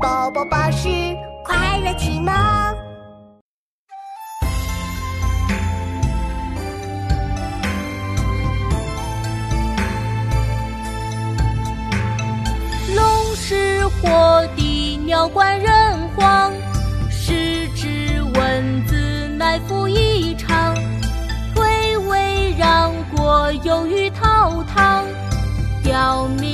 宝宝巴士快乐启蒙。龙是火的鸟，观人皇，十只蚊子，乃赴一场。退位让国忧豫滔滔，表面。